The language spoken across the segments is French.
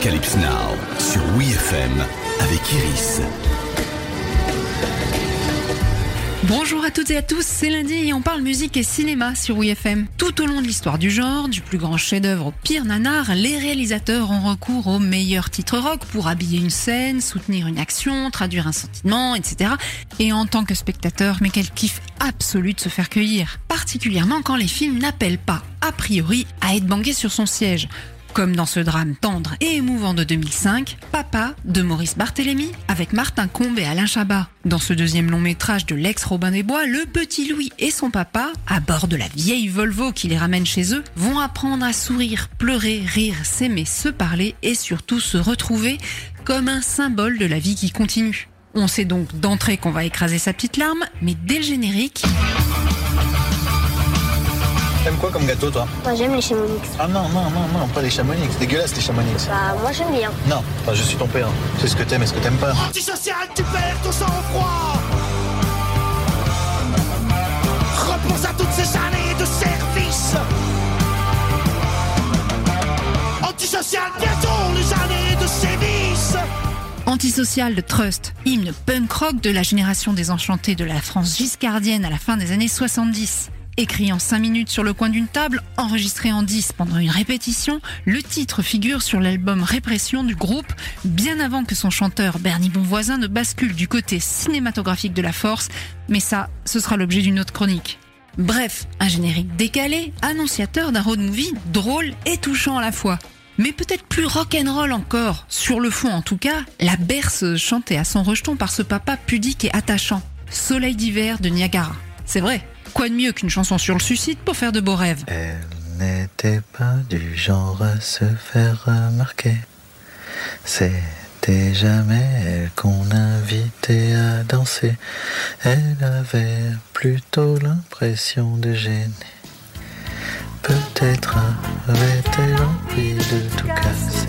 Apocalypse Now sur WeFM avec Iris. Bonjour à toutes et à tous, c'est lundi et on parle musique et cinéma sur WeFM. Tout au long de l'histoire du genre, du plus grand chef-d'œuvre au pire nanar, les réalisateurs ont recours aux meilleurs titres rock pour habiller une scène, soutenir une action, traduire un sentiment, etc. Et en tant que spectateur, mais quel kiff absolu de se faire cueillir. Particulièrement quand les films n'appellent pas, a priori, à être bangués sur son siège. Comme dans ce drame tendre et émouvant de 2005, Papa de Maurice Barthélémy avec Martin Combe et Alain Chabat. Dans ce deuxième long métrage de l'ex-Robin des Bois, le petit Louis et son papa, à bord de la vieille Volvo qui les ramène chez eux, vont apprendre à sourire, pleurer, rire, s'aimer, se parler et surtout se retrouver comme un symbole de la vie qui continue. On sait donc d'entrée qu'on va écraser sa petite larme, mais dès le générique... T'aimes quoi comme gâteau, toi Moi j'aime les chamonix. Ah non, non, non, non, pas les chamonix. C'est dégueulasse, les chamonix. Bah moi j'aime bien. Non, enfin, je suis ton père. C'est ce que t'aimes et ce que t'aimes pas. Antisocial, tu perds ton sang-froid Repense à toutes ces années de service Antisocial, bientôt les années de sévices Antisocial de Trust, hymne punk rock de la génération désenchantée de la France giscardienne à la fin des années 70. Écrit en 5 minutes sur le coin d'une table, enregistré en 10 pendant une répétition, le titre figure sur l'album Répression du groupe, bien avant que son chanteur Bernie Bonvoisin ne bascule du côté cinématographique de la force, mais ça, ce sera l'objet d'une autre chronique. Bref, un générique décalé, annonciateur d'un road movie drôle et touchant à la fois. Mais peut-être plus rock'n'roll encore, sur le fond en tout cas, la berceuse chantée à son rejeton par ce papa pudique et attachant. Soleil d'hiver de Niagara. C'est vrai, quoi de mieux qu'une chanson sur le suicide pour faire de beaux rêves Elle n'était pas du genre à se faire remarquer. C'était jamais elle qu'on invitait à danser. Elle avait plutôt l'impression de gêner. Peut-être avait-elle envie de tout casser.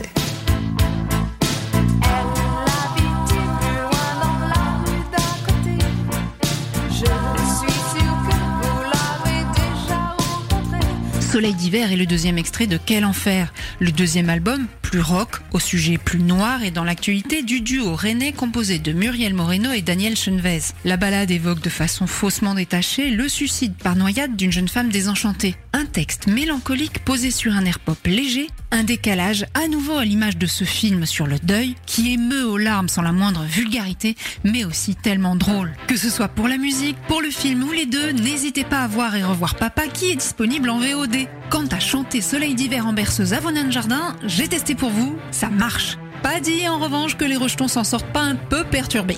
Soleil d'hiver est le deuxième extrait de Quel enfer, le deuxième album plus rock, au sujet plus noir et dans l'actualité du duo rennais composé de Muriel Moreno et Daniel Chenvez. La balade évoque de façon faussement détachée le suicide par noyade d'une jeune femme désenchantée. Un texte mélancolique posé sur un air pop léger, un décalage à nouveau à l'image de ce film sur le deuil qui émeut aux larmes sans la moindre vulgarité, mais aussi tellement drôle. Que ce soit pour la musique, pour le film ou les deux, n'hésitez pas à voir et revoir Papa qui est disponible en VOD. Quant à chanter Soleil d'hiver en berceuse à Vonin Jardin, j'ai testé pour vous, ça marche. Pas dit en revanche que les rejetons s'en sortent pas un peu perturbés.